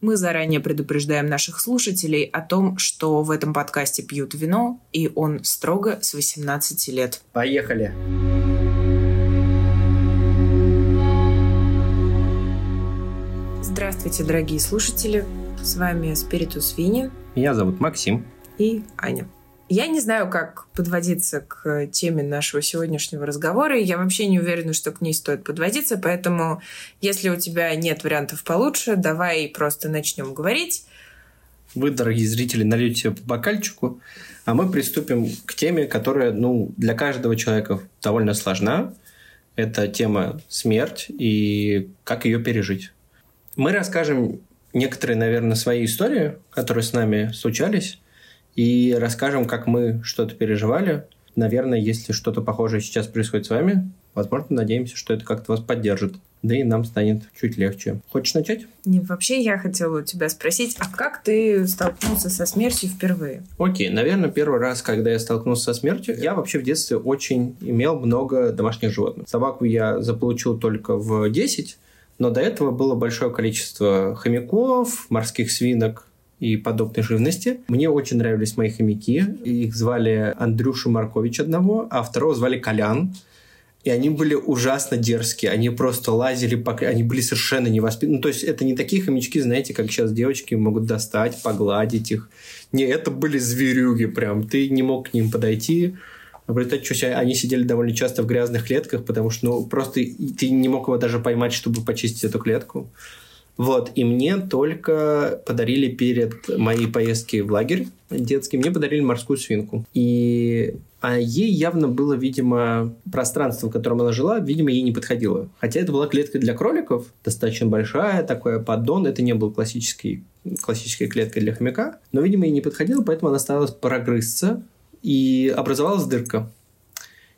Мы заранее предупреждаем наших слушателей о том, что в этом подкасте пьют вино, и он строго с 18 лет. Поехали! Здравствуйте, дорогие слушатели! С вами Спиритус Вини. Меня зовут Максим. И Аня. Я не знаю, как подводиться к теме нашего сегодняшнего разговора. Я вообще не уверена, что к ней стоит подводиться, поэтому если у тебя нет вариантов получше, давай просто начнем говорить. Вы, дорогие зрители, нальете по бокальчику, а мы приступим к теме, которая ну, для каждого человека довольно сложна. Это тема смерть и как ее пережить. Мы расскажем некоторые, наверное, свои истории, которые с нами случались, и расскажем, как мы что-то переживали. Наверное, если что-то похожее сейчас происходит с вами, возможно, надеемся, что это как-то вас поддержит. Да и нам станет чуть легче. Хочешь начать? Не, вообще я хотела у тебя спросить, а как ты столкнулся со смертью впервые? Окей, наверное, первый раз, когда я столкнулся со смертью, я вообще в детстве очень имел много домашних животных. Собаку я заполучил только в 10, но до этого было большое количество хомяков, морских свинок, и подобной живности. Мне очень нравились мои хомяки. Их звали Андрюша Маркович одного, а второго звали Колян. И они были ужасно дерзкие. Они просто лазили, по... они были совершенно невоспитанны. Ну, то есть, это не такие хомячки, знаете, как сейчас девочки могут достать, погладить их. Не, это были зверюги прям. Ты не мог к ним подойти. Результате они сидели довольно часто в грязных клетках, потому что ну, просто ты не мог его даже поймать, чтобы почистить эту клетку. Вот, и мне только подарили перед моей поездки в лагерь детский, мне подарили морскую свинку. И а ей явно было, видимо, пространство, в котором она жила, видимо, ей не подходило. Хотя это была клетка для кроликов, достаточно большая, такой поддон. Это не был классический, классическая клетка для хомяка. Но, видимо, ей не подходило, поэтому она старалась прогрызться. И образовалась дырка.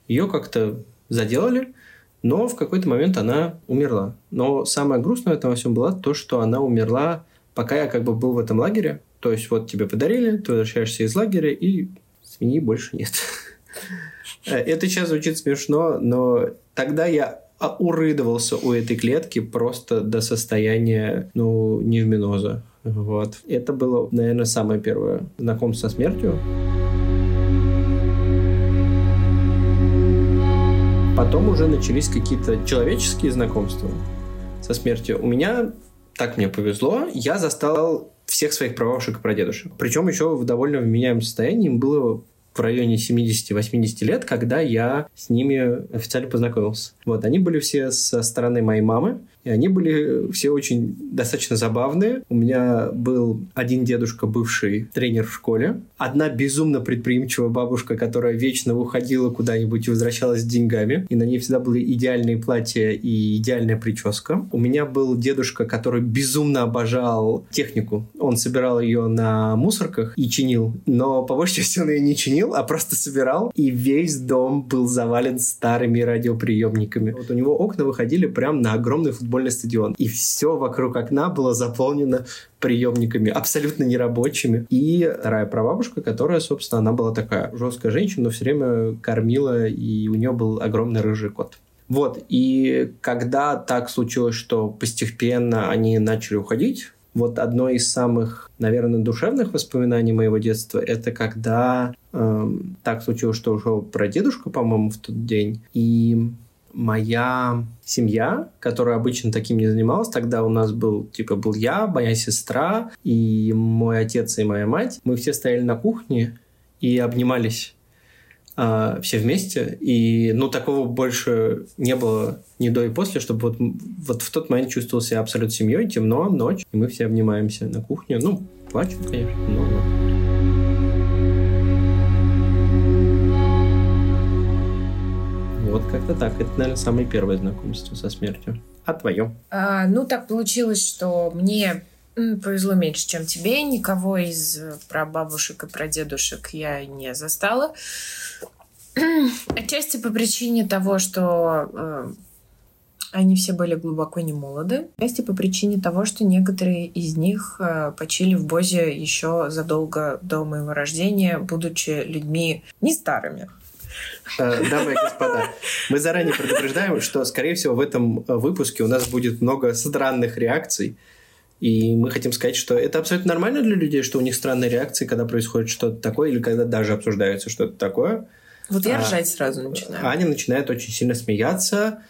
Ее как-то заделали. Но в какой-то момент она умерла. Но самое грустное в этом во всем было то, что она умерла, пока я как бы был в этом лагере. То есть вот тебе подарили, ты возвращаешься из лагеря, и свиньи больше нет. Это сейчас звучит смешно, но тогда я урыдывался у этой клетки просто до состояния, ну, невминоза. Вот. Это было, наверное, самое первое знакомство со смертью. Потом уже начались какие-то человеческие знакомства со смертью. У меня, так мне повезло, я застал всех своих прабабушек и прадедушек. Причем еще в довольно вменяемом состоянии. Им было в районе 70-80 лет, когда я с ними официально познакомился. Вот, они были все со стороны моей мамы, и они были все очень достаточно забавные. У меня был один дедушка, бывший тренер в школе. Одна безумно предприимчивая бабушка, которая вечно уходила куда-нибудь и возвращалась с деньгами. И на ней всегда были идеальные платья и идеальная прическа. У меня был дедушка, который безумно обожал технику. Он собирал ее на мусорках и чинил. Но по большей части он ее не чинил, а просто собирал. И весь дом был завален старыми радиоприемниками. Вот у него окна выходили прямо на огромный футбол футбольный стадион. И все вокруг окна было заполнено приемниками, абсолютно нерабочими. И вторая прабабушка, которая, собственно, она была такая жесткая женщина, но все время кормила, и у нее был огромный рыжий кот. Вот, и когда так случилось, что постепенно они начали уходить, вот одно из самых, наверное, душевных воспоминаний моего детства это когда э, так случилось, что ушел прадедушка, по-моему, в тот день, и моя семья, которая обычно таким не занималась, тогда у нас был, типа, был я, моя сестра и мой отец и моя мать. Мы все стояли на кухне и обнимались э, все вместе. И, ну, такого больше не было ни до и после, чтобы вот, вот в тот момент чувствовал себя абсолютно семьей, темно, ночь, и мы все обнимаемся на кухне. Ну, плачем, конечно, но... Вот как-то так. Это, наверное, самое первое знакомство со смертью. А твое? А, ну, так получилось, что мне повезло меньше, чем тебе. Никого из прабабушек и прадедушек я не застала. Отчасти по причине того, что э, они все были глубоко не молоды. Отчасти по причине того, что некоторые из них э, почили в Бозе еще задолго до моего рождения, будучи людьми не старыми. Э, дамы и господа, мы заранее предупреждаем, что, скорее всего, в этом э, выпуске у нас будет много странных реакций. И мы хотим сказать, что это абсолютно нормально для людей, что у них странные реакции, когда происходит что-то такое, или когда даже обсуждается что-то такое. Вот я а, ржать сразу начинаю. Аня начинает очень сильно смеяться,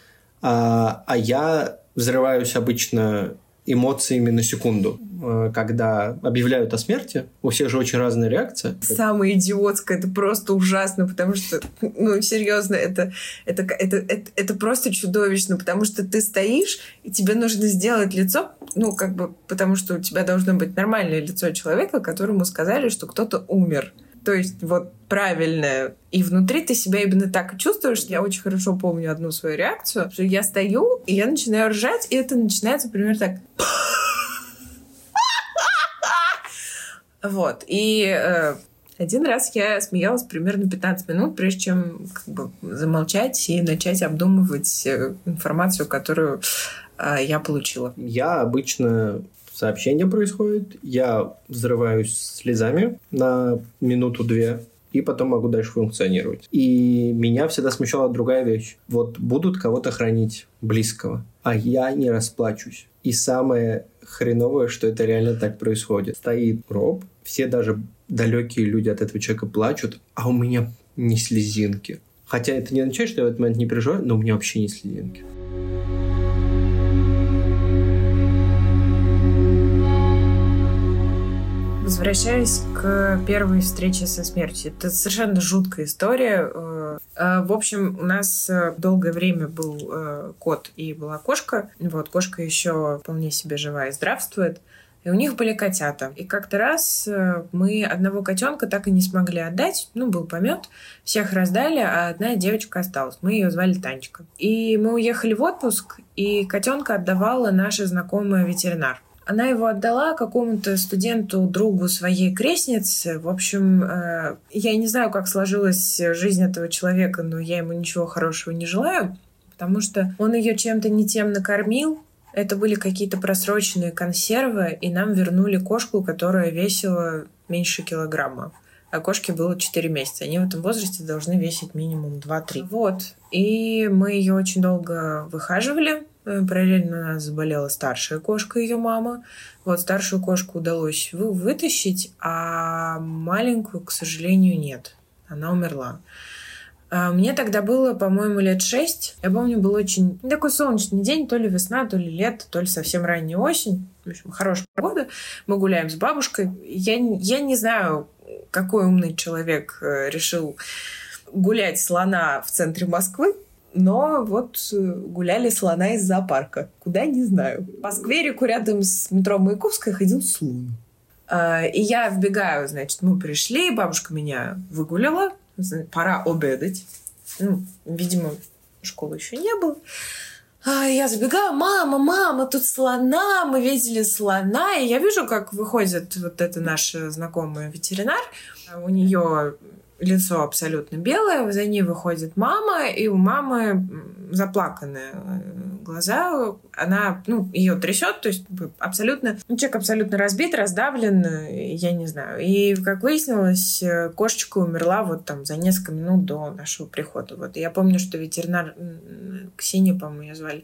а, а я взрываюсь обычно эмоциями на секунду. Э, когда объявляют о смерти, у всех же очень разная реакция. Самое идиотское, это просто ужасно, потому что, ну, серьезно, это, это, это, это, это просто чудовищно, потому что ты стоишь, и тебе нужно сделать лицо, ну, как бы, потому что у тебя должно быть нормальное лицо человека, которому сказали, что кто-то умер. То есть вот правильное. И внутри ты себя именно так чувствуешь. Я очень хорошо помню одну свою реакцию, что я стою, и я начинаю ржать, и это начинается примерно так. Вот. И э, один раз я смеялась примерно 15 минут, прежде чем как бы, замолчать и начать обдумывать э, информацию, которую э, я получила. Я обычно сообщение происходит, я взрываюсь слезами на минуту-две, и потом могу дальше функционировать. И меня всегда смущала другая вещь. Вот будут кого-то хранить близкого, а я не расплачусь. И самое хреновое, что это реально так происходит. Стоит гроб, все даже далекие люди от этого человека плачут, а у меня не слезинки. Хотя это не означает, что я в этот момент не переживаю, но у меня вообще не слезинки. Возвращаясь к первой встрече со смертью. Это совершенно жуткая история. Э, э, в общем, у нас э, долгое время был кот и была кошка. Вот, кошка еще вполне себе жива и здравствует. И у них были котята. И как-то раз мы одного котенка так и не смогли отдать. Ну, был помет. Всех раздали, а одна девочка осталась. Мы ее звали Танечка. И мы уехали в отпуск, и котенка отдавала наша знакомая ветеринар. Она его отдала какому-то студенту, другу своей крестницы. В общем, э, я не знаю, как сложилась жизнь этого человека, но я ему ничего хорошего не желаю, потому что он ее чем-то не тем накормил. Это были какие-то просроченные консервы, и нам вернули кошку, которая весила меньше килограмма. А кошке было 4 месяца. Они в этом возрасте должны весить минимум 2-3. Вот. И мы ее очень долго выхаживали параллельно у нас заболела старшая кошка, ее мама. Вот старшую кошку удалось вы вытащить, а маленькую, к сожалению, нет. Она умерла. А мне тогда было, по-моему, лет шесть. Я помню, был очень такой солнечный день, то ли весна, то ли лето, то ли совсем ранняя осень. В общем, хорошая погода. Мы гуляем с бабушкой. Я, я не знаю, какой умный человек э, решил гулять слона в центре Москвы но вот э, гуляли слона из зоопарка. Куда, не знаю. По скверику рядом с метро Маяковская ходил слон. А, и я вбегаю, значит, мы пришли, бабушка меня выгуляла, пора обедать. Ну, видимо, школы еще не было. А я забегаю, мама, мама, тут слона, мы видели слона. И я вижу, как выходит вот эта наша знакомая ветеринар. У нее лицо абсолютно белое, за ней выходит мама, и у мамы заплаканные э, глаза, она, ну, ее трясет, то есть абсолютно, ну, человек абсолютно разбит, раздавлен, я не знаю. И, как выяснилось, э, кошечка умерла вот там за несколько минут до нашего прихода. Вот. я помню, что ветеринар Ксения, по-моему, ее звали,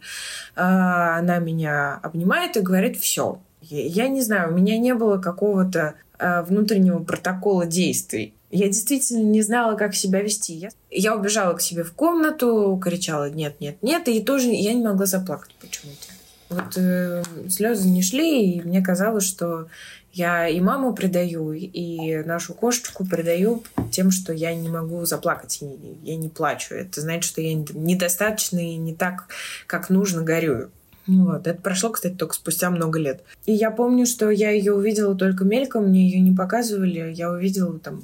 а, она меня обнимает и говорит, все, я не знаю, у меня не было какого-то э, внутреннего протокола действий. Я действительно не знала, как себя вести. Я, я убежала к себе в комнату, кричала «нет, нет, нет», и тоже я не могла заплакать почему-то. Вот э, слезы не шли, и мне казалось, что я и маму предаю, и нашу кошечку предаю тем, что я не могу заплакать, я не плачу. Это значит, что я недостаточно и не так, как нужно, горюю. Вот. Это прошло, кстати, только спустя много лет. И я помню, что я ее увидела только мельком, мне ее не показывали. Я увидела там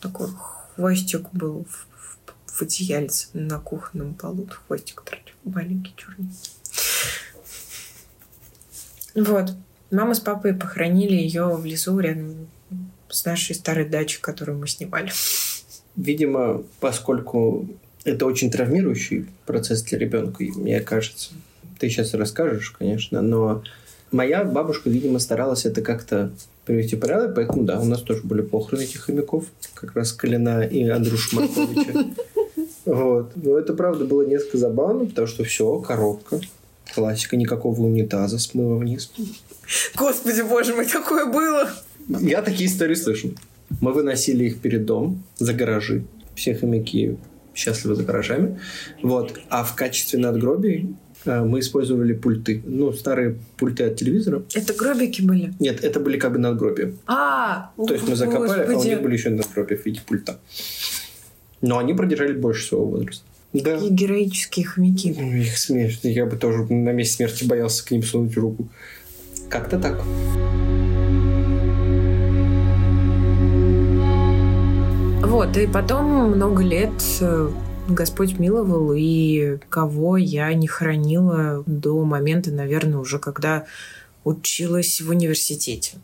такой хвостик был в, в, в одеяльце на кухонном полу. Хвостик торчал, маленький черный. Вот. Мама с папой похоронили ее в лесу рядом с нашей старой дачей, которую мы снимали. Видимо, поскольку это очень травмирующий процесс для ребенка, мне кажется. Ты сейчас расскажешь, конечно, но моя бабушка, видимо, старалась это как-то в порядок, поэтому да, у нас тоже были похороны этих хомяков, как раз Калина и Андрюша Марковича. Вот. Но это, правда, было несколько забавно, потому что все, коробка. Классика, никакого унитаза смыва вниз. Господи, боже мой, такое было! Я такие истории слышу. Мы выносили их перед дом, за гаражи. Все хомяки счастливы за гаражами. Вот. А в качестве надгробий мы использовали пульты. Ну, старые пульты от телевизора. Это гробики были? Нет, это были как бы надгробия. А, То есть мы закопали, а у них были еще надгробия в виде пульта. Но они продержали больше своего возраста. Да. Какие героические хомяки. Ой, Их смерть. Я бы тоже на месте смерти боялся к ним сунуть руку. Как-то так. Вот, и потом много лет э, Господь миловал, и кого я не хранила до момента, наверное, уже когда училась в университете.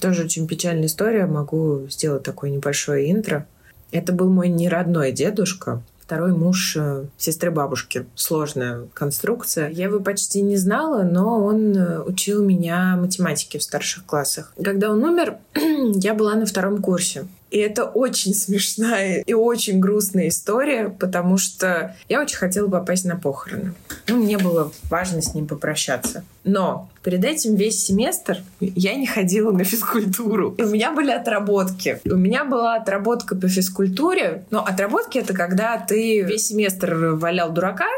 Тоже очень печальная история, могу сделать такое небольшое интро. Это был мой неродной дедушка, второй муж э, сестры бабушки. Сложная конструкция. Я его почти не знала, но он э, учил меня математике в старших классах. Когда он умер, я была на втором курсе. И это очень смешная и очень грустная история, потому что я очень хотела попасть на похороны. Ну, мне было важно с ним попрощаться. Но перед этим весь семестр я не ходила на физкультуру. У меня были отработки. У меня была отработка по физкультуре. Но отработки — это когда ты весь семестр валял дурака,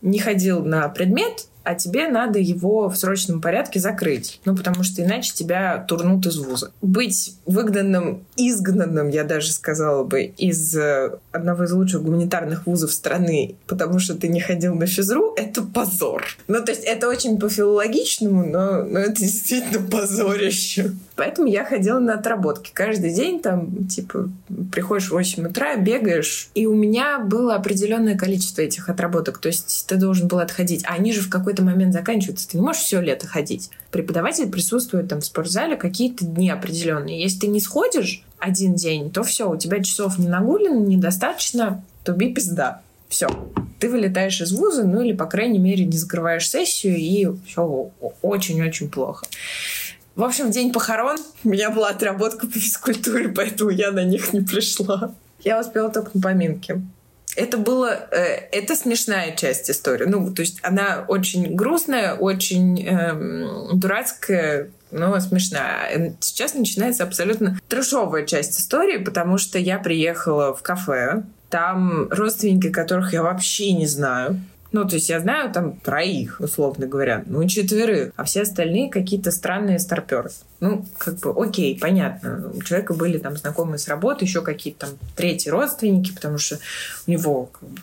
не ходил на предмет, а тебе надо его в срочном порядке закрыть. Ну, потому что иначе тебя турнут из вуза. Быть выгнанным, изгнанным, я даже сказала бы, из э, одного из лучших гуманитарных вузов страны, потому что ты не ходил на физру, это позор. Ну, то есть это очень по-филологичному, но, но это действительно позорище. Поэтому я ходила на отработки. Каждый день там, типа, приходишь в 8 утра, бегаешь. И у меня было определенное количество этих отработок. То есть ты должен был отходить. А они же в какой-то момент заканчиваются. Ты не можешь все лето ходить. Преподаватель присутствует там в спортзале какие-то дни определенные. Если ты не сходишь один день, то все, у тебя часов не нагулено, недостаточно, туби пизда. Все. Ты вылетаешь из вуза, ну или, по крайней мере, не закрываешь сессию, и все очень-очень плохо. В общем, день похорон у меня была отработка по физкультуре, поэтому я на них не пришла. Я успела только на поминки. Это было... Э, это смешная часть истории. Ну, то есть она очень грустная, очень эм, дурацкая, но смешная. Сейчас начинается абсолютно трешовая часть истории, потому что я приехала в кафе, там родственники, которых я вообще не знаю. Ну, то есть я знаю там троих, условно говоря, ну, четверых, а все остальные какие-то странные старперы. Ну, как бы, окей, понятно. У человека были там знакомые с работы, еще какие-то там третьи родственники, потому что у него, как бы,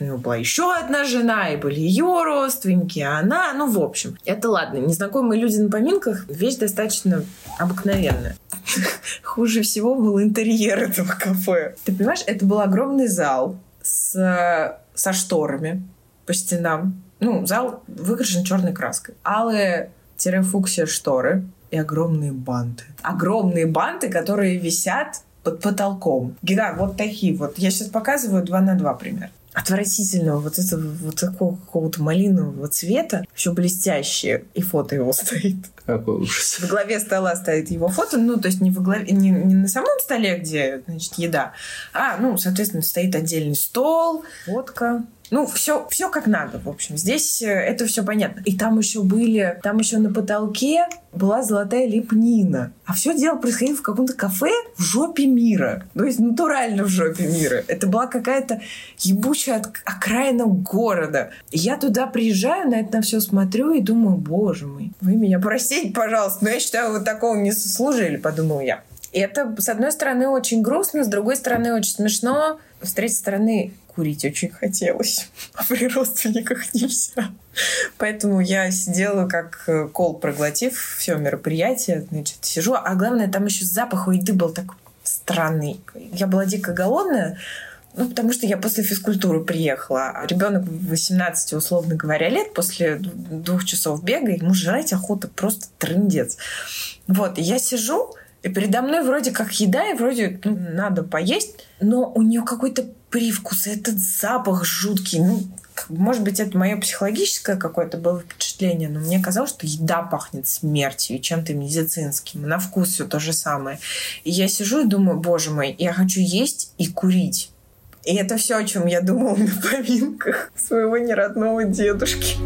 у него была еще одна жена, и были ее родственники, а она, ну, в общем. Это ладно. Незнакомые люди на поминках — вещь достаточно обыкновенная. Хуже всего был интерьер этого кафе. Ты понимаешь, это был огромный зал с, со шторами по стенам. Ну, зал выкрашен черной краской. Алые-фуксия шторы и огромные банты. Огромные банты, которые висят под потолком. Гигант, вот такие вот. Я сейчас показываю 2 на 2 пример отвратительного, вот этого вот такого какого-то малинового цвета, все блестящее, и фото его стоит. Какой ужас. В главе стола стоит его фото, ну, то есть не, в главе, не, не на самом столе, где, значит, еда, а, ну, соответственно, стоит отдельный стол, водка, ну, все, все как надо, в общем. Здесь э, это все понятно. И там еще были, там еще на потолке была золотая лепнина. А все дело происходило в каком-то кафе в жопе мира. То есть натурально в жопе мира. Это была какая-то ебучая окраина города. Я туда приезжаю, на это все смотрю и думаю, боже мой, вы меня простите, пожалуйста, но я считаю, вы такого не заслужили, подумал я. И это, с одной стороны, очень грустно, с другой стороны, очень смешно, с третьей стороны, курить очень хотелось, а при родственниках нельзя. Поэтому я сидела как э, кол проглотив все мероприятие, значит, сижу, а главное, там еще запах у еды был такой странный. Я была дико голодная, ну, потому что я после физкультуры приехала. Ребенок 18, условно говоря, лет, после двух часов бега, ему жрать охота просто трындец. Вот, и я сижу, и передо мной вроде как еда, и вроде ну, надо поесть, но у нее какой-то привкус, этот запах жуткий. Ну, может быть, это мое психологическое какое-то было впечатление, но мне казалось, что еда пахнет смертью, чем-то медицинским. На вкус все то же самое. И я сижу и думаю, боже мой, я хочу есть и курить. И это все, о чем я думала на поминках своего неродного дедушки.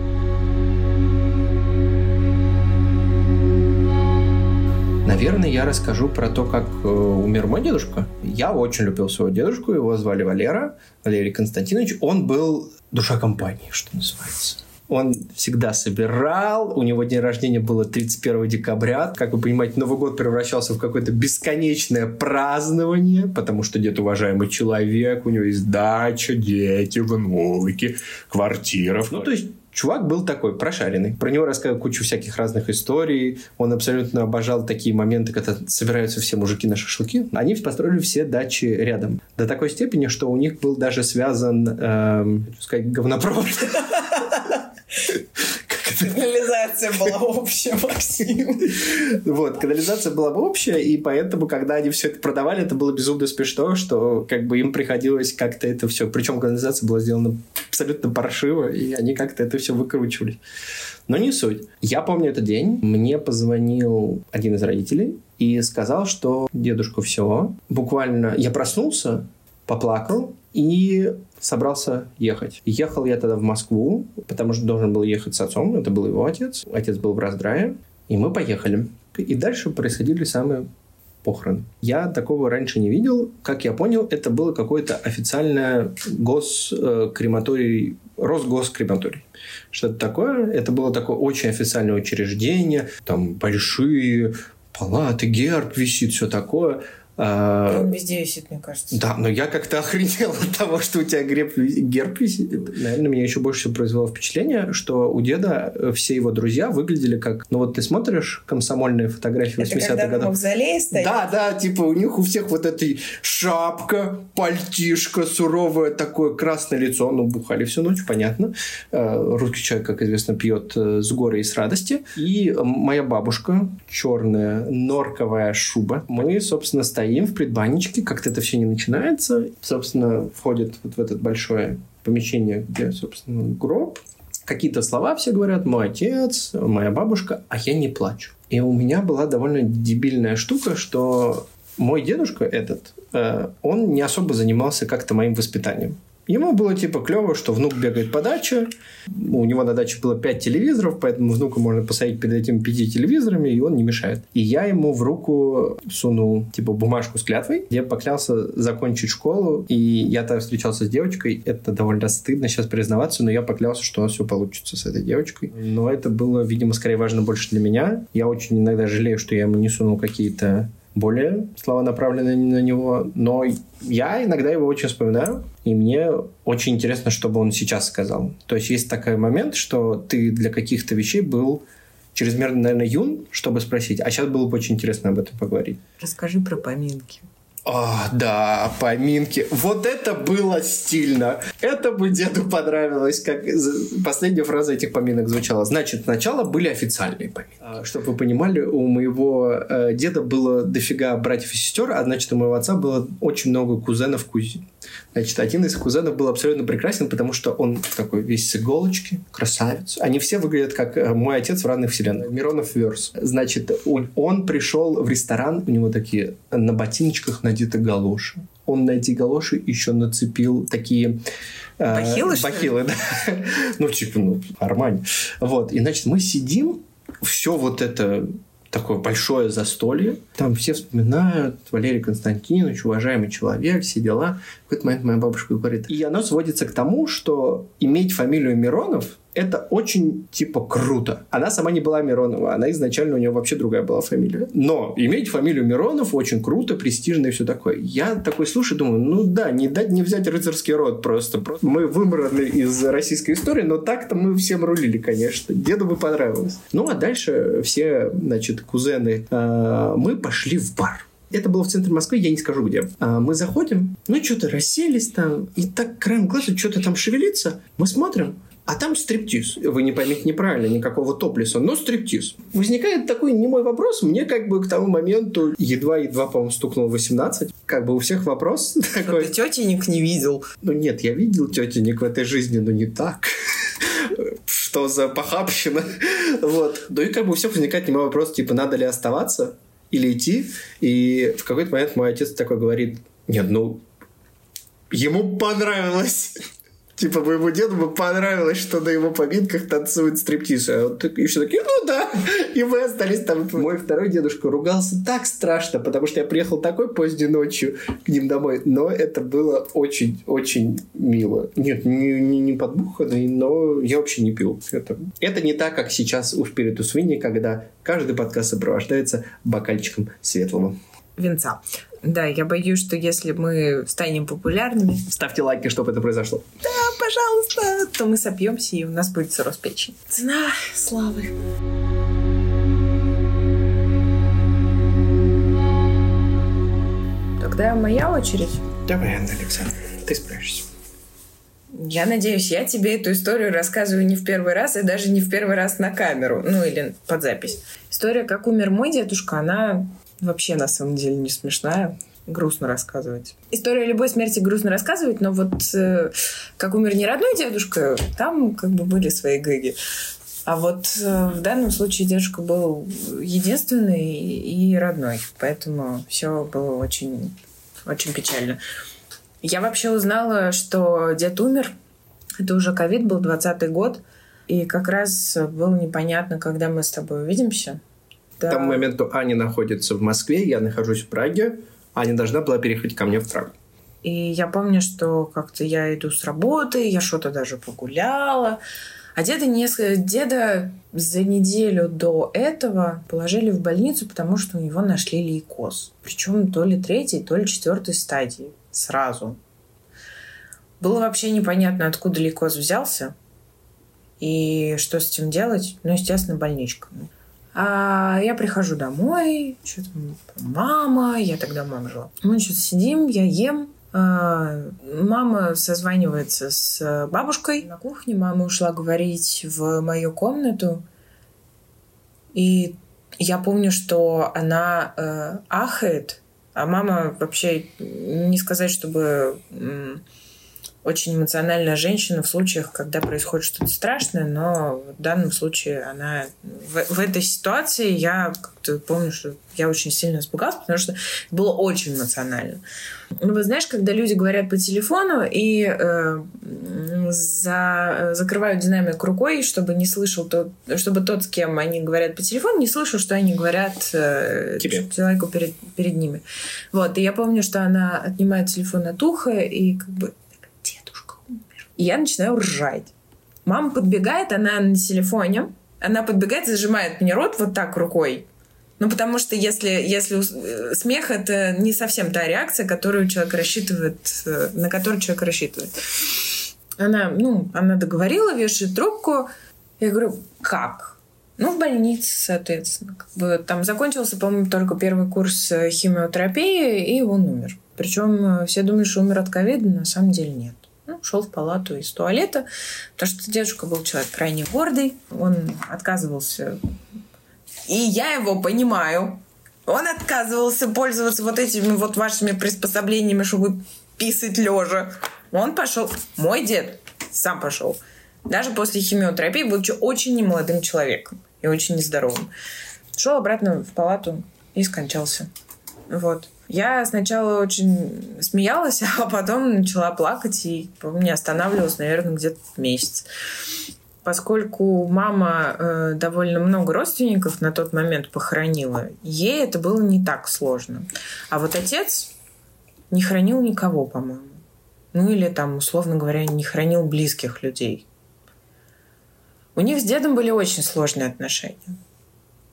Наверное, я расскажу про то, как э, умер мой дедушка. Я очень любил своего дедушку, его звали Валера, Валерий Константинович. Он был душа компании, что называется. Он всегда собирал, у него день рождения было 31 декабря. Как вы понимаете, Новый год превращался в какое-то бесконечное празднование, потому что дед уважаемый человек, у него есть дача, дети, внуки, квартира. Ну, то есть чувак был такой, прошаренный. Про него рассказывал кучу всяких разных историй. Он абсолютно обожал такие моменты, когда собираются все мужики на шашлыки. Они построили все дачи рядом. До такой степени, что у них был даже связан, эм, сказать, говнопровод. Канализация была общая, Максим. Вот, канализация была бы общая, и поэтому, когда они все это продавали, это было безумно смешно, что как бы им приходилось как-то это все... Причем канализация была сделана абсолютно паршиво, и они как-то это все выкручивали. Но не суть. Я помню этот день. Мне позвонил один из родителей и сказал, что дедушку все. Буквально я проснулся, поплакал и собрался ехать. Ехал я тогда в Москву, потому что должен был ехать с отцом, это был его отец. Отец был в раздрае, и мы поехали. И дальше происходили самые похороны. Я такого раньше не видел. Как я понял, это было какое-то официальное госкрематорий, Росгоскрематорий. Что-то такое. Это было такое очень официальное учреждение. Там большие палаты, герб висит, все такое. А, Он везде висит, мне кажется. Да, но я как-то охренел от того, что у тебя герб, герб висит. Наверное, меня еще больше всего произвело впечатление, что у деда э, все его друзья выглядели как... Ну вот ты смотришь комсомольные фотографии 80-х годов. Да, да, типа у них у всех вот эта шапка, пальтишка, суровое такое красное лицо. Ну, бухали всю ночь, понятно. Э, русский человек, как известно, пьет э, с горы и с радости. И моя бабушка, черная норковая шуба. Мы, собственно, стоим стоим в предбанничке, как-то это все не начинается. Собственно, входит вот в это большое помещение, где, собственно, гроб. Какие-то слова все говорят, мой отец, моя бабушка, а я не плачу. И у меня была довольно дебильная штука, что мой дедушка этот, э, он не особо занимался как-то моим воспитанием. Ему было типа клево, что внук бегает по даче. У него на даче было пять телевизоров, поэтому внука можно посадить перед этими пяти телевизорами, и он не мешает. И я ему в руку сунул типа бумажку с клятвой, где поклялся закончить школу. И я там встречался с девочкой. Это довольно стыдно сейчас признаваться, но я поклялся, что у нас все получится с этой девочкой. Но это было, видимо, скорее важно больше для меня. Я очень иногда жалею, что я ему не сунул какие-то более слова направлены на него, но я иногда его очень вспоминаю, и мне очень интересно, что бы он сейчас сказал. То есть есть такой момент, что ты для каких-то вещей был чрезмерно, наверное, юн, чтобы спросить, а сейчас было бы очень интересно об этом поговорить. Расскажи про поминки. О, да, поминки. Вот это было стильно. Это бы деду понравилось, как последняя фраза этих поминок звучала. Значит, сначала были официальные поминки. А, чтобы вы понимали, у моего э, деда было дофига братьев и сестер, а значит, у моего отца было очень много кузенов, кузин. Значит, один из кузенов был абсолютно прекрасен, потому что он такой весь с иголочки, красавец. Они все выглядят как э, мой отец в разных вселенных. Миронов Верс. Значит, он пришел в ресторан, у него такие на ботиночках надеты галоши. Он на эти галоши еще нацепил такие... Э, бахилы, э, Бахилы, да. ну, типа, ну, Армань. Вот. И, значит, мы сидим, все вот это такое большое застолье. Там все вспоминают Валерий Константинович, уважаемый человек, все дела. В какой-то момент моя бабушка говорит. И оно сводится к тому, что иметь фамилию Миронов это очень, типа, круто. Она сама не была Миронова, она изначально у нее вообще другая была фамилия. Но иметь фамилию Миронов очень круто, престижно и все такое. Я такой слушаю, думаю, ну да, не дать не взять рыцарский род просто. просто. Мы вымраны из российской истории, но так-то мы всем рулили, конечно. Деду бы понравилось. Ну, а дальше все, значит, кузены, э, мы пошли в бар. Это было в центре Москвы, я не скажу где. А мы заходим, ну что-то расселись там, и так краем глаза что-то там шевелится. Мы смотрим, а там стриптиз. Вы не поймите неправильно, никакого топлиса, но стриптиз. Возникает такой немой вопрос. Мне как бы к тому моменту едва-едва, по-моему, стукнуло 18. Как бы у всех вопрос такой. Ты тетенек не видел? Ну нет, я видел тетенек в этой жизни, но не так. Что за похабщина? Вот. Ну и как бы у всех возникает немой вопрос, типа, надо ли оставаться или идти? И в какой-то момент мой отец такой говорит, нет, ну, ему понравилось. Типа, моему деду бы понравилось, что на его поминках танцуют стриптиз. А вот и все такие, ну да. И мы остались там. Мой второй дедушка ругался так страшно, потому что я приехал такой поздней ночью к ним домой. Но это было очень-очень мило. Нет, не, не, не подбуханный, но я вообще не пил. Это, это не так, как сейчас у Спириту Свиньи, когда каждый подкаст сопровождается бокальчиком светлого венца. Да, я боюсь, что если мы станем популярными... Ставьте лайки, чтобы это произошло. Да, пожалуйста. То мы сопьемся, и у нас будет цирроз печени. Цена славы. Тогда моя очередь. Давай, Анна Александровна, ты справишься. Я надеюсь, я тебе эту историю рассказываю не в первый раз и даже не в первый раз на камеру, ну или под запись. История, как умер мой дедушка, она вообще на самом деле не смешная. Грустно рассказывать. История любой смерти грустно рассказывать, но вот э, как умер не родной дедушка, там как бы были свои гэги. А вот э, в данном случае дедушка был единственный и родной, поэтому все было очень, очень печально. Я вообще узнала, что дед умер. Это уже ковид был, 20 год. И как раз было непонятно, когда мы с тобой увидимся. Да. К тому моменту Аня находится в Москве, я нахожусь в Праге. Аня должна была переехать ко мне в Прагу. И я помню, что как-то я иду с работы, я что-то даже погуляла. А деда, несколько, деда за неделю до этого положили в больницу, потому что у него нашли лейкоз. Причем то ли третьей, то ли четвертой стадии. Сразу. Было вообще непонятно, откуда лейкоз взялся и что с этим делать. Ну, естественно, больничка. А я прихожу домой, что-то мама, я тогда мама жила. Мы что-то сидим, я ем, а, Мама созванивается с бабушкой на кухне. Мама ушла говорить в мою комнату. И я помню, что она э, ахает, а мама вообще не сказать, чтобы очень эмоциональная женщина в случаях, когда происходит что-то страшное, но в данном случае она в, в этой ситуации я как-то помню, что я очень сильно испугалась, потому что было очень эмоционально. Ну, вы знаешь, когда люди говорят по телефону и э, за, закрывают динамик рукой, чтобы не слышал тот, чтобы тот, с кем они говорят по телефону, не слышал, что они говорят э, Тебе. человеку перед, перед ними. Вот, и я помню, что она отнимает телефон от уха и как бы и я начинаю ржать. Мама подбегает, она на телефоне, она подбегает, зажимает мне рот вот так рукой. Ну, потому что если, если э, смех — это не совсем та реакция, которую человек рассчитывает, э, на которую человек рассчитывает. Она, ну, она договорила, вешает трубку. Я говорю, как? Ну, в больнице, соответственно. Как бы, там закончился, по-моему, только первый курс э, химиотерапии, и он умер. Причем все думают, что умер от ковида, на самом деле нет ну, шел в палату из туалета, потому что дедушка был человек крайне гордый, он отказывался, и я его понимаю, он отказывался пользоваться вот этими вот вашими приспособлениями, чтобы писать лежа. Он пошел, мой дед сам пошел, даже после химиотерапии, будучи очень немолодым человеком и очень нездоровым. Шел обратно в палату и скончался. Вот. Я сначала очень смеялась, а потом начала плакать и не останавливалась, наверное, где-то месяц. Поскольку мама э, довольно много родственников на тот момент похоронила, ей это было не так сложно. А вот отец не хранил никого, по-моему. Ну или там, условно говоря, не хранил близких людей. У них с дедом были очень сложные отношения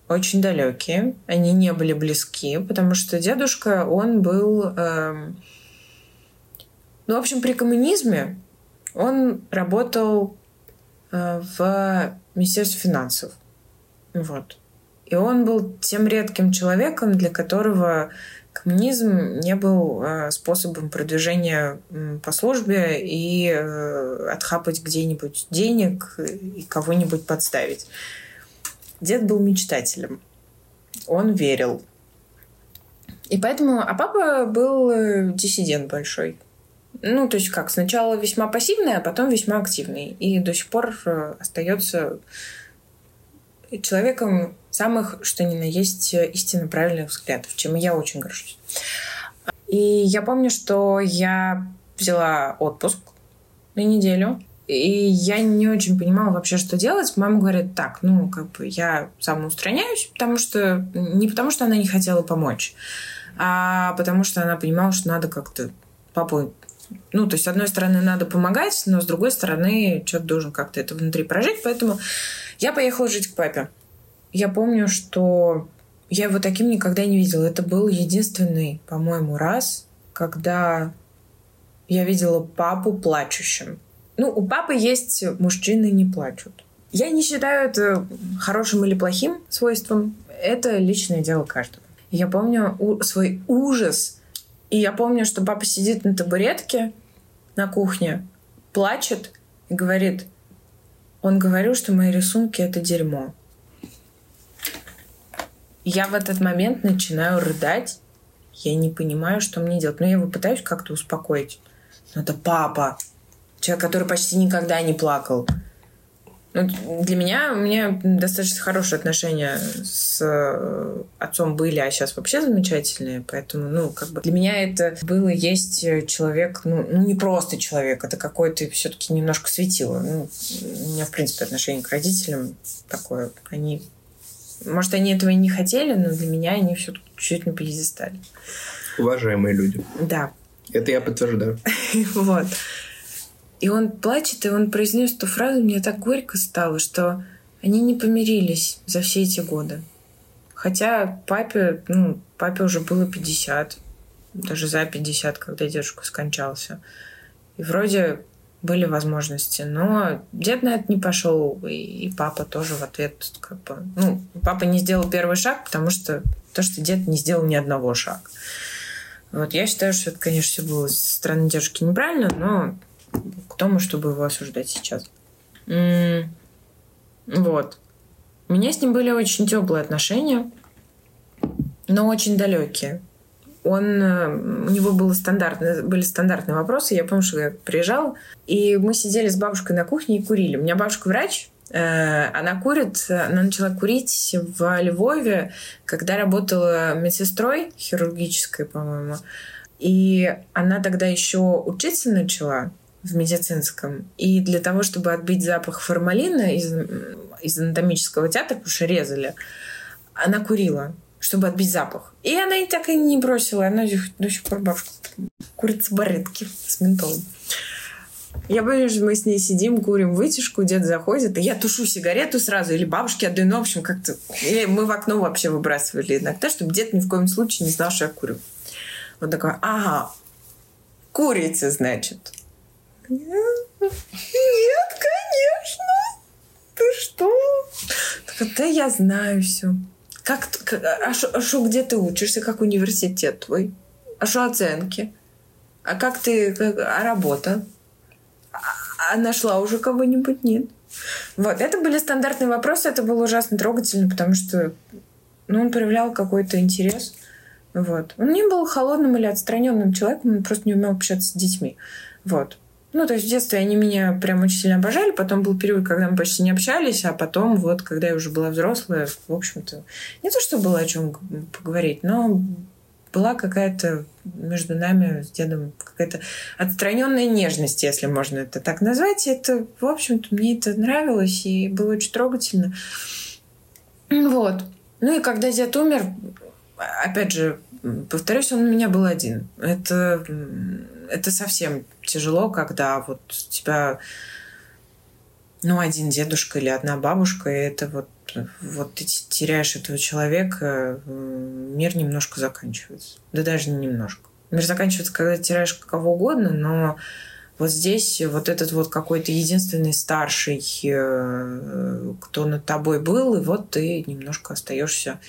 очень далекие, они не были близки, потому что дедушка, он был, э, ну, в общем, при коммунизме он работал э, в Министерстве финансов. Вот. И он был тем редким человеком, для которого коммунизм не был э, способом продвижения э, по службе и э, отхапать где-нибудь денег и кого-нибудь подставить. Дед был мечтателем. Он верил. И поэтому... А папа был э, диссидент большой. Ну, то есть как, сначала весьма пассивный, а потом весьма активный. И до сих пор э, остается человеком самых, что ни на есть, истинно правильных взглядов, чем я очень горжусь. И я помню, что я взяла отпуск на неделю. И я не очень понимала вообще, что делать. Мама говорит, так, ну, как бы я самоустраняюсь, потому что... Не потому, что она не хотела помочь, а потому что она понимала, что надо как-то папу... Ну, то есть, с одной стороны, надо помогать, но с другой стороны, человек должен как-то это внутри прожить. Поэтому я поехала жить к папе. Я помню, что я его таким никогда не видела. Это был единственный, по-моему, раз, когда я видела папу плачущим. Ну, у папы есть мужчины не плачут. Я не считаю это хорошим или плохим свойством. Это личное дело каждого. Я помню у- свой ужас. И я помню, что папа сидит на табуретке на кухне, плачет и говорит, он говорил, что мои рисунки — это дерьмо. Я в этот момент начинаю рыдать. Я не понимаю, что мне делать. Но я его пытаюсь как-то успокоить. Но это папа. Человек, который почти никогда не плакал. Ну, для меня, у меня достаточно хорошие отношения с э, отцом были, а сейчас вообще замечательные. Поэтому, ну, как бы для меня это было есть человек, ну, ну не просто человек, это какой-то все-таки немножко светило. Ну, у меня, в принципе, отношение к родителям такое. Они может, они этого и не хотели, но для меня они все-таки чуть-чуть на пьедестале. Уважаемые люди. Да. Это я подтверждаю. Вот. И он плачет, и он произнес эту фразу, мне так горько стало, что они не помирились за все эти годы. Хотя папе, ну, папе уже было 50, даже за 50, когда дедушка скончался. И вроде были возможности, но дед на это не пошел, и, и папа тоже в ответ как бы... Ну, папа не сделал первый шаг, потому что то, что дед не сделал ни одного шага. Вот, я считаю, что это, конечно, все было со стороны дедушки неправильно, но кто мы, чтобы его осуждать сейчас? Вот. У меня с ним были очень теплые отношения, но очень далекие. Он, у него было стандартные, были стандартные вопросы. Я помню, что я приезжала, и мы сидели с бабушкой на кухне и курили. У меня бабушка врач, она курит, она начала курить в Львове, когда работала медсестрой хирургической, по-моему. И она тогда еще учиться начала в медицинском. И для того, чтобы отбить запах формалина из, из анатомического театра, потому что резали, она курила, чтобы отбить запах. И она и так и не бросила. Она до сих пор бабушка курит сигаретки с ментолом. Я что мы с ней сидим, курим вытяжку, дед заходит, и я тушу сигарету сразу, или бабушке отдаю, ну, в общем, как-то... Или мы в окно вообще выбрасывали иногда, чтобы дед ни в коем случае не знал, что я курю. Он такой, ага, курица, значит. Нет, конечно. Ты что? Так, да я знаю все. Как, а что, где ты учишься? Как университет твой? А что оценки? А как ты, как, а работа? А, а нашла уже кого-нибудь? Нет. Вот, это были стандартные вопросы, это было ужасно трогательно, потому что ну, он проявлял какой-то интерес. Вот. Он не был холодным или отстраненным человеком, он просто не умел общаться с детьми. Вот. Ну, то есть в детстве они меня прям очень сильно обожали. Потом был период, когда мы почти не общались, а потом вот, когда я уже была взрослая, в общем-то, не то, что было о чем поговорить, но была какая-то между нами с дедом какая-то отстраненная нежность, если можно это так назвать. Это, в общем-то, мне это нравилось и было очень трогательно. Вот. Ну и когда дед умер, опять же, повторюсь, он у меня был один. Это, это совсем тяжело, когда вот у тебя ну, один дедушка или одна бабушка, и это вот, вот ты теряешь этого человека, мир немножко заканчивается. Да даже не немножко. Мир заканчивается, когда теряешь кого угодно, но вот здесь вот этот вот какой-то единственный старший, кто над тобой был, и вот ты немножко остаешься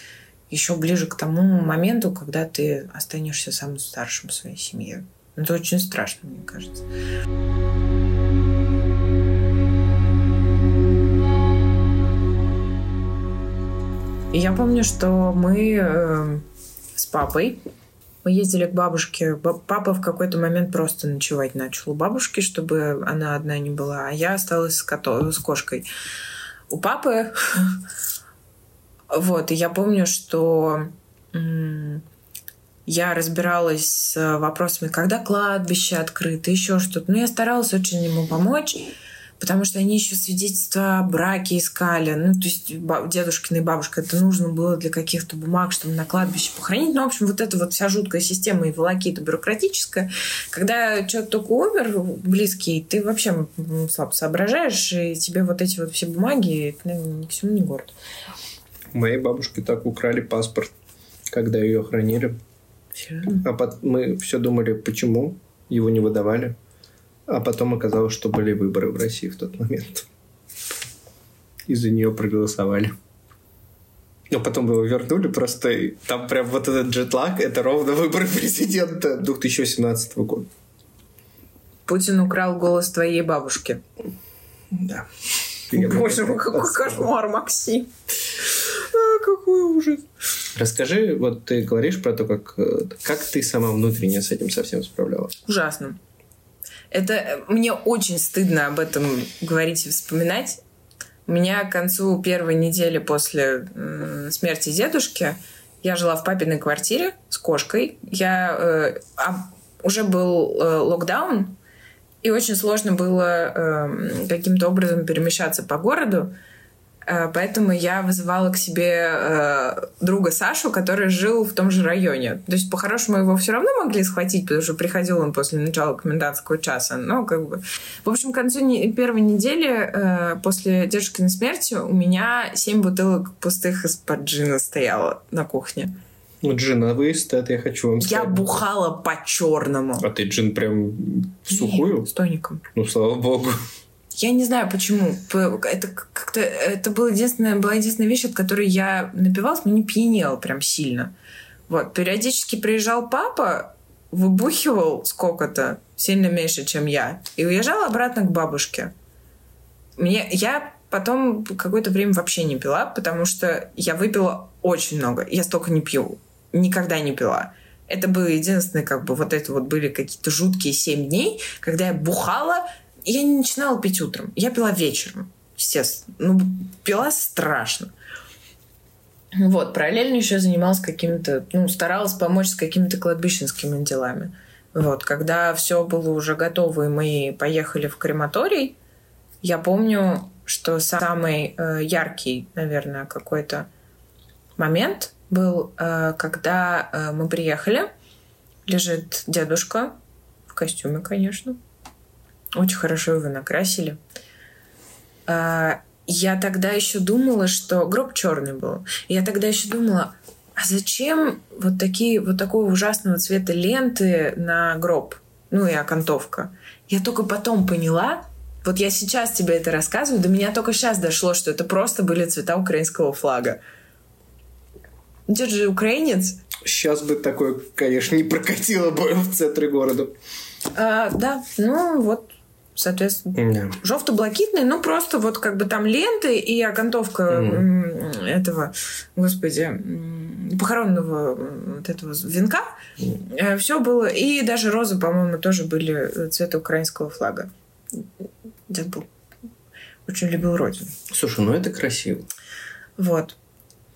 еще ближе к тому моменту, когда ты останешься самым старшим в своей семье. Это очень страшно, мне кажется. И я помню, что мы э, с папой мы ездили к бабушке. Папа в какой-то момент просто ночевать начал у бабушки, чтобы она одна не была, а я осталась с, кото- с кошкой. У папы вот, и я помню, что Я разбиралась с вопросами, когда кладбище открыто, еще что-то. Но я старалась очень ему помочь потому что они еще свидетельства о браке искали. Ну, то есть дедушкина и бабушка это нужно было для каких-то бумаг, чтобы на кладбище похоронить. Ну, в общем, вот эта вот вся жуткая система и волокита бюрократическая. Когда человек только умер, близкий, ты вообще слабо соображаешь, и тебе вот эти вот все бумаги это, ни к чему не город. У моей бабушки так украли паспорт, когда ее хранили. Серьезно? А под... мы все думали, почему его не выдавали. А потом оказалось, что были выборы в России в тот момент. И за нее проголосовали. Но потом его вернули просто. Там прям вот этот джетлаг, это ровно выборы президента 2018 года. Путин украл голос твоей бабушки. Да. Боже мой, какой кошмар, Максим. Какой ужас. Расскажи, вот ты говоришь про то, как, э, как ты сама внутренне с этим совсем справлялась. Ужасно. Это мне очень стыдно об этом говорить и вспоминать. У меня к концу первой недели после э, смерти дедушки я жила в папиной квартире с кошкой. Я э, а, уже был э, локдаун, и очень сложно было э, каким-то образом перемещаться по городу. Э, поэтому я вызывала к себе э, друга Сашу, который жил в том же районе. То есть, по-хорошему, его все равно могли схватить, потому что приходил он после начала комендантского часа. Но, как бы... В общем, к концу не... первой недели э, после дедушкиной смерти у меня семь бутылок пустых из-под джина стояло на кухне. Ну, джин, а выезд, это я хочу вам сказать. Я бухала по-черному. А ты джин прям сухую? Нет, с тоником. Ну, слава богу. Я не знаю почему. Это как-то это была единственная, была единственная вещь, от которой я напивалась, но не пьянела прям сильно. Вот. Периодически приезжал папа, выбухивал сколько-то, сильно меньше, чем я, и уезжал обратно к бабушке. Мне, я потом какое-то время вообще не пила, потому что я выпила очень много. Я столько не пью. Никогда не пила. Это было единственное, как бы вот это вот были какие-то жуткие семь дней, когда я бухала я не начинала пить утром. Я пила вечером, естественно. Ну, пила страшно. Вот, параллельно еще занималась какими-то, ну, старалась помочь с какими-то кладбищенскими делами. Вот, когда все было уже готово, и мы поехали в крематорий, я помню, что самый э, яркий, наверное, какой-то момент был, э, когда э, мы приехали, лежит дедушка в костюме, конечно, очень хорошо его накрасили. А, я тогда еще думала, что гроб черный был. Я тогда еще думала, а зачем вот такие вот такого ужасного цвета ленты на гроб? Ну и окантовка. Я только потом поняла, вот я сейчас тебе это рассказываю, до меня только сейчас дошло, что это просто были цвета украинского флага. Дед же украинец. Сейчас бы такое, конечно, не прокатило бы в центре города. А, да, ну вот соответственно, yeah. желто-блакитный, ну просто вот как бы там ленты и окантовка mm. этого, господи, похоронного вот этого венка, mm. Э, все было, и даже розы, по-моему, тоже были цвета украинского флага. Дед был очень любил родину. Слушай, ну это красиво. Вот.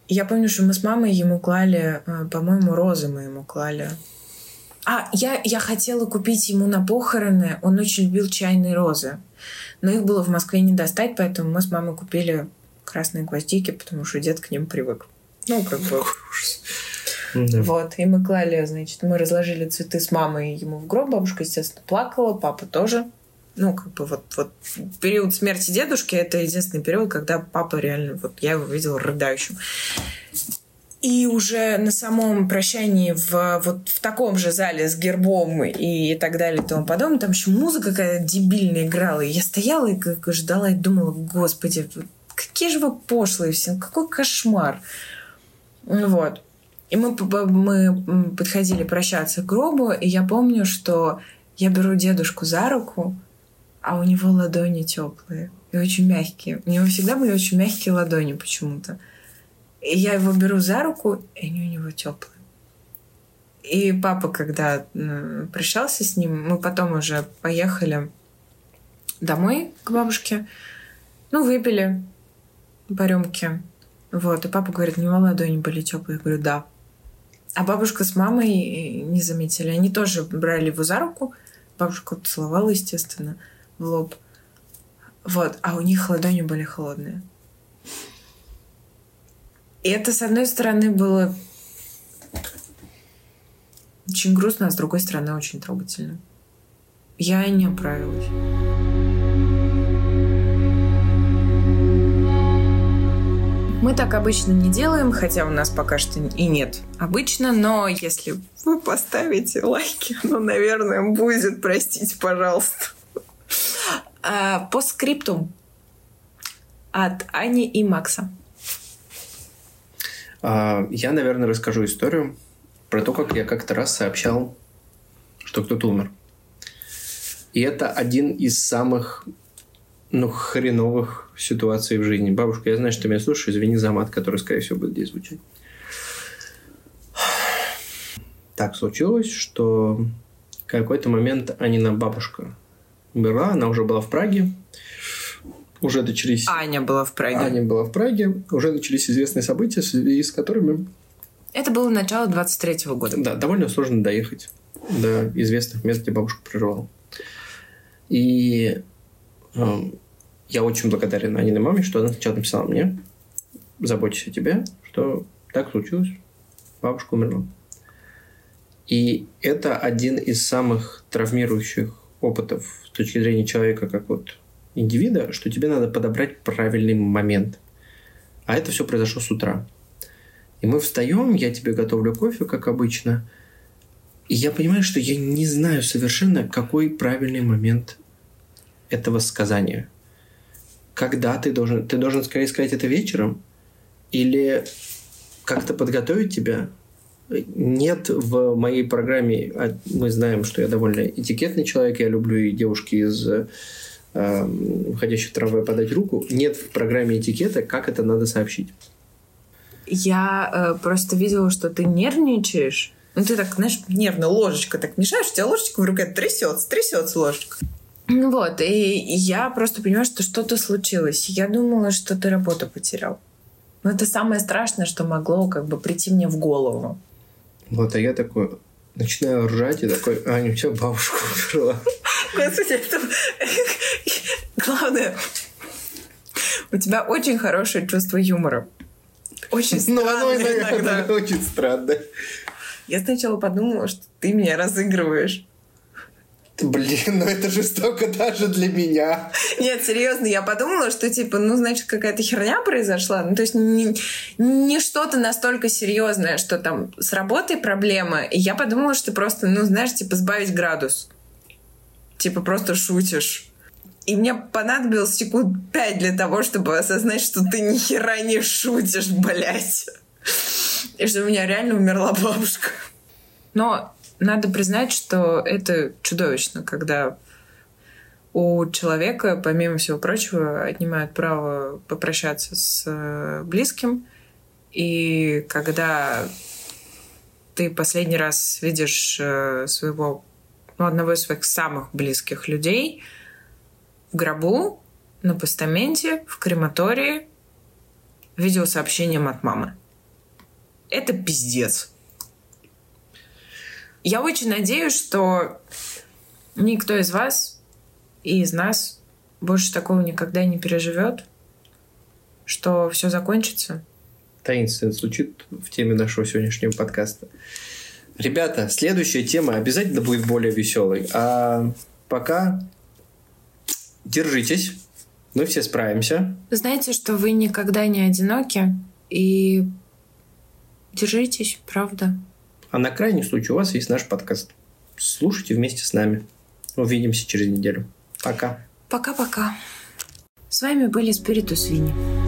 Я помню, что мы с мамой ему клали, э, по-моему, розы мы ему клали а, я, я хотела купить ему на похороны. Он очень любил чайные розы. Но их было в Москве не достать, поэтому мы с мамой купили красные гвоздики, потому что дед к ним привык. Ну, как бы... Да. Вот, и мы клали, значит, мы разложили цветы с мамой ему в гроб. Бабушка, естественно, плакала, папа тоже. Ну, как бы вот, вот период смерти дедушки это единственный период, когда папа реально, вот я его видела рыдающим. И уже на самом прощании в вот в таком же зале с гербом и так далее и тому подобное, там еще музыка какая-то дебильная играла. И я стояла и как ждала и думала, господи, какие же вы пошлые все, какой кошмар. Вот. И мы, мы подходили прощаться к гробу, и я помню, что я беру дедушку за руку, а у него ладони теплые и очень мягкие. У него всегда были очень мягкие ладони почему-то. И я его беру за руку, и они у него теплые. И папа, когда прощался с ним, мы потом уже поехали домой к бабушке. Ну, выпили по рюмке. Вот. И папа говорит, у него ладони были теплые. Я говорю, да. А бабушка с мамой не заметили. Они тоже брали его за руку. Бабушка целовала, естественно, в лоб. Вот. А у них ладони были холодные. И это, с одной стороны, было очень грустно, а с другой стороны, очень трогательно. Я не оправилась. Мы так обычно не делаем, хотя у нас пока что и нет обычно, но если вы поставите лайки, ну, наверное, будет, простите, пожалуйста. А, по скрипту от Ани и Макса. А, я, наверное, расскажу историю про то, как я как-то раз сообщал, что кто-то умер. И это один из самых ну, хреновых ситуаций в жизни. Бабушка, я знаю, что ты меня слушаешь, извини за мат, который, скорее всего, будет здесь звучать. Так случилось, что в какой-то момент Анина бабушка умерла, она уже была в Праге, уже начались... Аня была в Праге. Аня была в Праге, уже начались известные события, в связи с которыми... Это было начало 23-го года. Да, довольно сложно доехать до известных мест, где бабушка проживала. И э, я очень благодарен Аниной маме, что она сначала написала мне, заботьтесь о тебе, что так случилось, бабушка умерла. И это один из самых травмирующих опытов с точки зрения человека, как вот индивида, что тебе надо подобрать правильный момент. А это все произошло с утра. И мы встаем, я тебе готовлю кофе, как обычно. И я понимаю, что я не знаю совершенно, какой правильный момент этого сказания. Когда ты должен... Ты должен скорее сказать это вечером? Или как-то подготовить тебя? Нет в моей программе, а мы знаем, что я довольно этикетный человек, я люблю и девушки из э, в трамвае подать руку. Нет в программе этикета, как это надо сообщить. Я э, просто видела, что ты нервничаешь. Ну, ты так, знаешь, нервно ложечка так мешаешь, у тебя ложечка в руке трясется, трясется ложечка. Ну вот, и я просто понимаю, что что-то случилось. Я думала, что ты работу потерял. Но это самое страшное, что могло как бы прийти мне в голову. Вот, а я такой начинаю ржать и такой, Аня, у тебя бабушка умерла. Господи, это... Главное, у тебя очень хорошее чувство юмора. Очень странное Ну, оно иногда. очень странное. Я сначала подумала, что ты меня разыгрываешь. Блин, ну это жестоко даже для меня. Нет, серьезно, я подумала, что типа, ну, значит, какая-то херня произошла. Ну, то есть не, не что-то настолько серьезное, что там с работой проблема. И я подумала, что просто, ну, знаешь, типа, сбавить градус. Типа, просто шутишь. И мне понадобилось секунд пять для того, чтобы осознать, что ты ни хера не шутишь, блядь. И что у меня реально умерла бабушка. Но надо признать, что это чудовищно, когда у человека, помимо всего прочего, отнимают право попрощаться с э, близким. И когда ты последний раз видишь э, своего, ну, одного из своих самых близких людей в гробу, на постаменте, в крематории, видеосообщением от мамы. Это пиздец. Я очень надеюсь, что никто из вас и из нас больше такого никогда не переживет, что все закончится. Таинственно звучит в теме нашего сегодняшнего подкаста. Ребята, следующая тема обязательно будет более веселой. А пока держитесь, мы все справимся. Знаете, что вы никогда не одиноки, и держитесь, правда. А на крайний случай у вас есть наш подкаст. Слушайте вместе с нами. Увидимся через неделю. Пока. Пока-пока. С вами были Спиритус Винни.